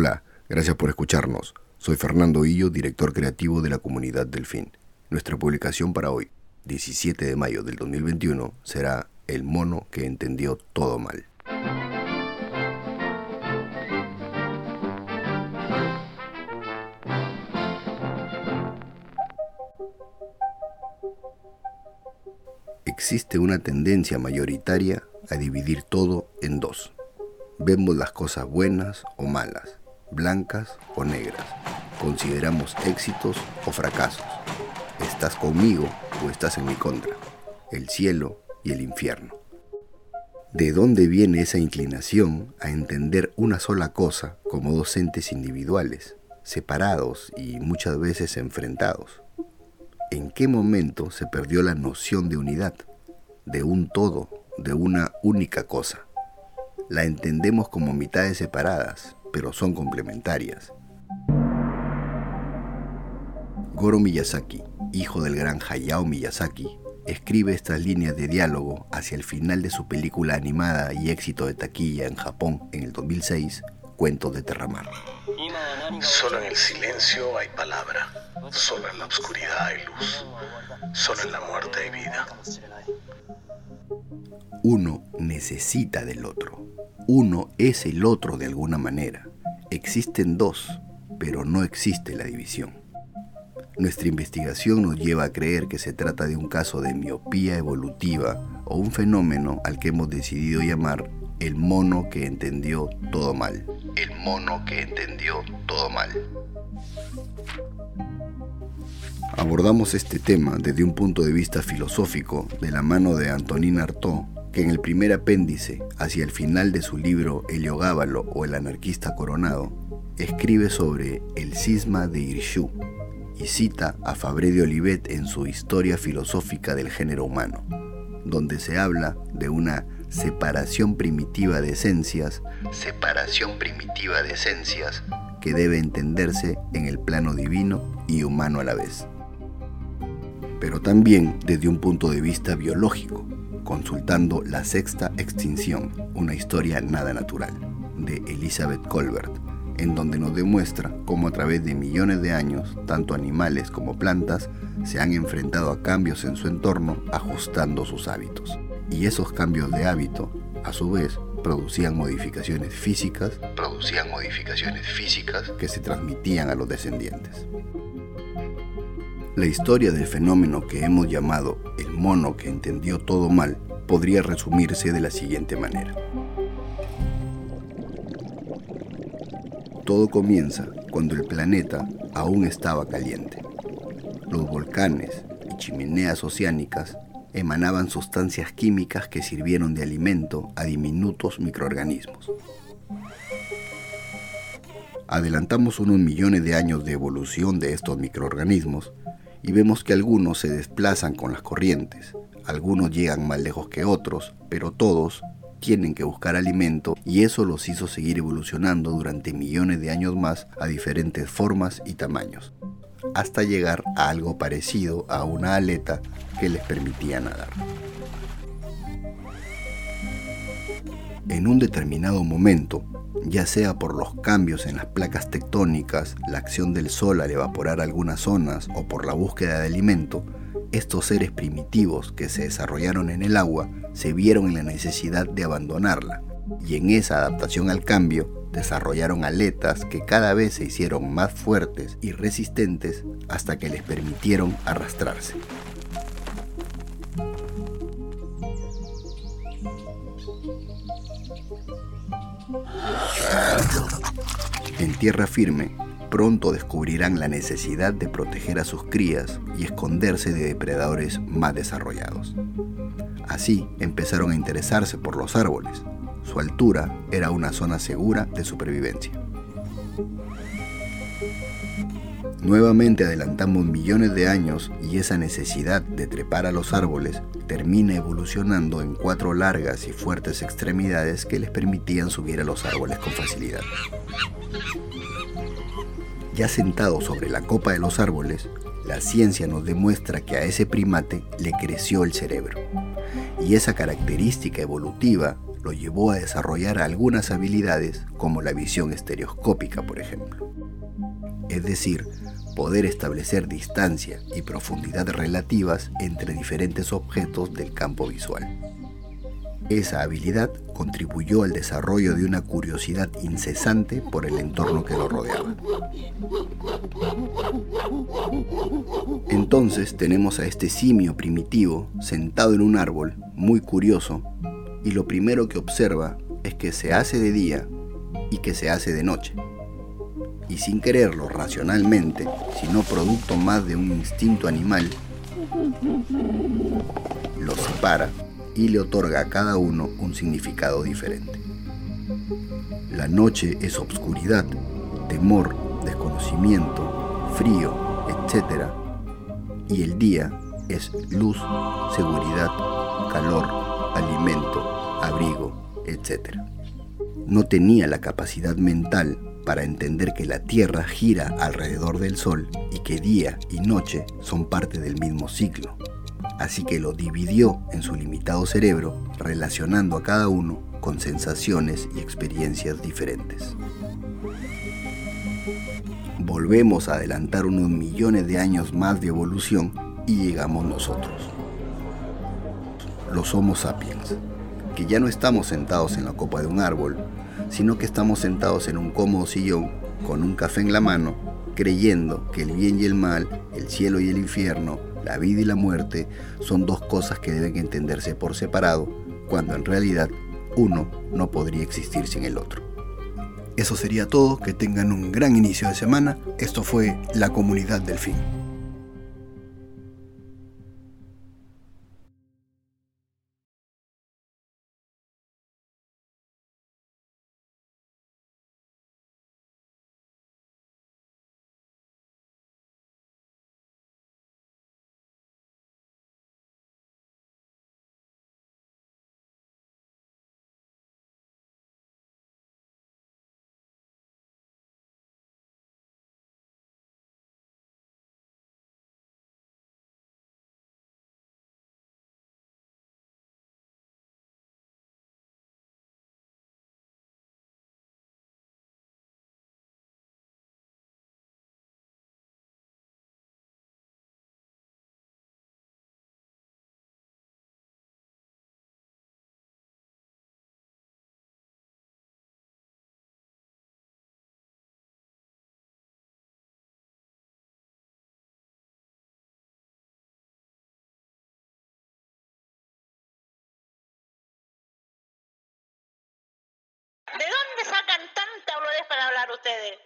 Hola, gracias por escucharnos. Soy Fernando Illo, director creativo de la comunidad Delfín. Nuestra publicación para hoy, 17 de mayo del 2021, será El mono que entendió todo mal. Existe una tendencia mayoritaria a dividir todo en dos. Vemos las cosas buenas o malas, blancas o negras. Consideramos éxitos o fracasos. Estás conmigo o estás en mi contra. El cielo y el infierno. ¿De dónde viene esa inclinación a entender una sola cosa como dos entes individuales, separados y muchas veces enfrentados? ¿En qué momento se perdió la noción de unidad, de un todo, de una única cosa? La entendemos como mitades separadas, pero son complementarias. Goro Miyazaki, hijo del gran Hayao Miyazaki, escribe estas líneas de diálogo hacia el final de su película animada y éxito de taquilla en Japón en el 2006, Cuentos de Terramar. Solo en el silencio hay palabra, solo en la oscuridad hay luz, solo en la muerte hay vida. Uno necesita del otro, uno es el otro de alguna manera. Existen dos, pero no existe la división. Nuestra investigación nos lleva a creer que se trata de un caso de miopía evolutiva o un fenómeno al que hemos decidido llamar el mono que entendió todo mal. El mono que entendió todo mal. Abordamos este tema desde un punto de vista filosófico de la mano de Antonin Artaud, que en el primer apéndice, hacia el final de su libro Heliogábalo o el anarquista coronado, escribe sobre el cisma de Irshu y cita a Fabré de Olivet en su Historia filosófica del género humano, donde se habla de una separación primitiva de esencias, separación primitiva de esencias que debe entenderse en el plano divino y humano a la vez. Pero también desde un punto de vista biológico, consultando La Sexta Extinción, una historia nada natural, de Elizabeth Colbert, en donde nos demuestra cómo a través de millones de años, tanto animales como plantas se han enfrentado a cambios en su entorno ajustando sus hábitos. Y esos cambios de hábito, a su vez, producían modificaciones físicas, producían modificaciones físicas que se transmitían a los descendientes. La historia del fenómeno que hemos llamado el mono que entendió todo mal podría resumirse de la siguiente manera. Todo comienza cuando el planeta aún estaba caliente. Los volcanes y chimeneas oceánicas emanaban sustancias químicas que sirvieron de alimento a diminutos microorganismos. Adelantamos unos millones de años de evolución de estos microorganismos y vemos que algunos se desplazan con las corrientes, algunos llegan más lejos que otros, pero todos tienen que buscar alimento y eso los hizo seguir evolucionando durante millones de años más a diferentes formas y tamaños, hasta llegar a algo parecido a una aleta que les permitía nadar. En un determinado momento, ya sea por los cambios en las placas tectónicas, la acción del sol al evaporar algunas zonas o por la búsqueda de alimento, estos seres primitivos que se desarrollaron en el agua se vieron en la necesidad de abandonarla y en esa adaptación al cambio desarrollaron aletas que cada vez se hicieron más fuertes y resistentes hasta que les permitieron arrastrarse. Tierra firme, pronto descubrirán la necesidad de proteger a sus crías y esconderse de depredadores más desarrollados. Así empezaron a interesarse por los árboles. Su altura era una zona segura de supervivencia. Nuevamente adelantamos millones de años y esa necesidad de trepar a los árboles termina evolucionando en cuatro largas y fuertes extremidades que les permitían subir a los árboles con facilidad. Ya sentado sobre la copa de los árboles, la ciencia nos demuestra que a ese primate le creció el cerebro. Y esa característica evolutiva lo llevó a desarrollar algunas habilidades como la visión estereoscópica, por ejemplo. Es decir, poder establecer distancia y profundidad relativas entre diferentes objetos del campo visual. Esa habilidad contribuyó al desarrollo de una curiosidad incesante por el entorno que lo rodeaba. Entonces tenemos a este simio primitivo sentado en un árbol, muy curioso, y lo primero que observa es que se hace de día y que se hace de noche. Y sin quererlo racionalmente, sino producto más de un instinto animal, lo separa y le otorga a cada uno un significado diferente. La noche es obscuridad, temor, desconocimiento, frío, etc. Y el día es luz, seguridad, calor, alimento, abrigo, etc. No tenía la capacidad mental para entender que la Tierra gira alrededor del Sol y que día y noche son parte del mismo ciclo así que lo dividió en su limitado cerebro, relacionando a cada uno con sensaciones y experiencias diferentes. Volvemos a adelantar unos millones de años más de evolución y llegamos nosotros, los Homo sapiens, que ya no estamos sentados en la copa de un árbol, sino que estamos sentados en un cómodo sillón con un café en la mano, creyendo que el bien y el mal, el cielo y el infierno, la vida y la muerte son dos cosas que deben entenderse por separado, cuando en realidad uno no podría existir sin el otro. Eso sería todo, que tengan un gran inicio de semana. Esto fue La Comunidad del Fin. ¿De dónde sacan tanta boludez para hablar ustedes?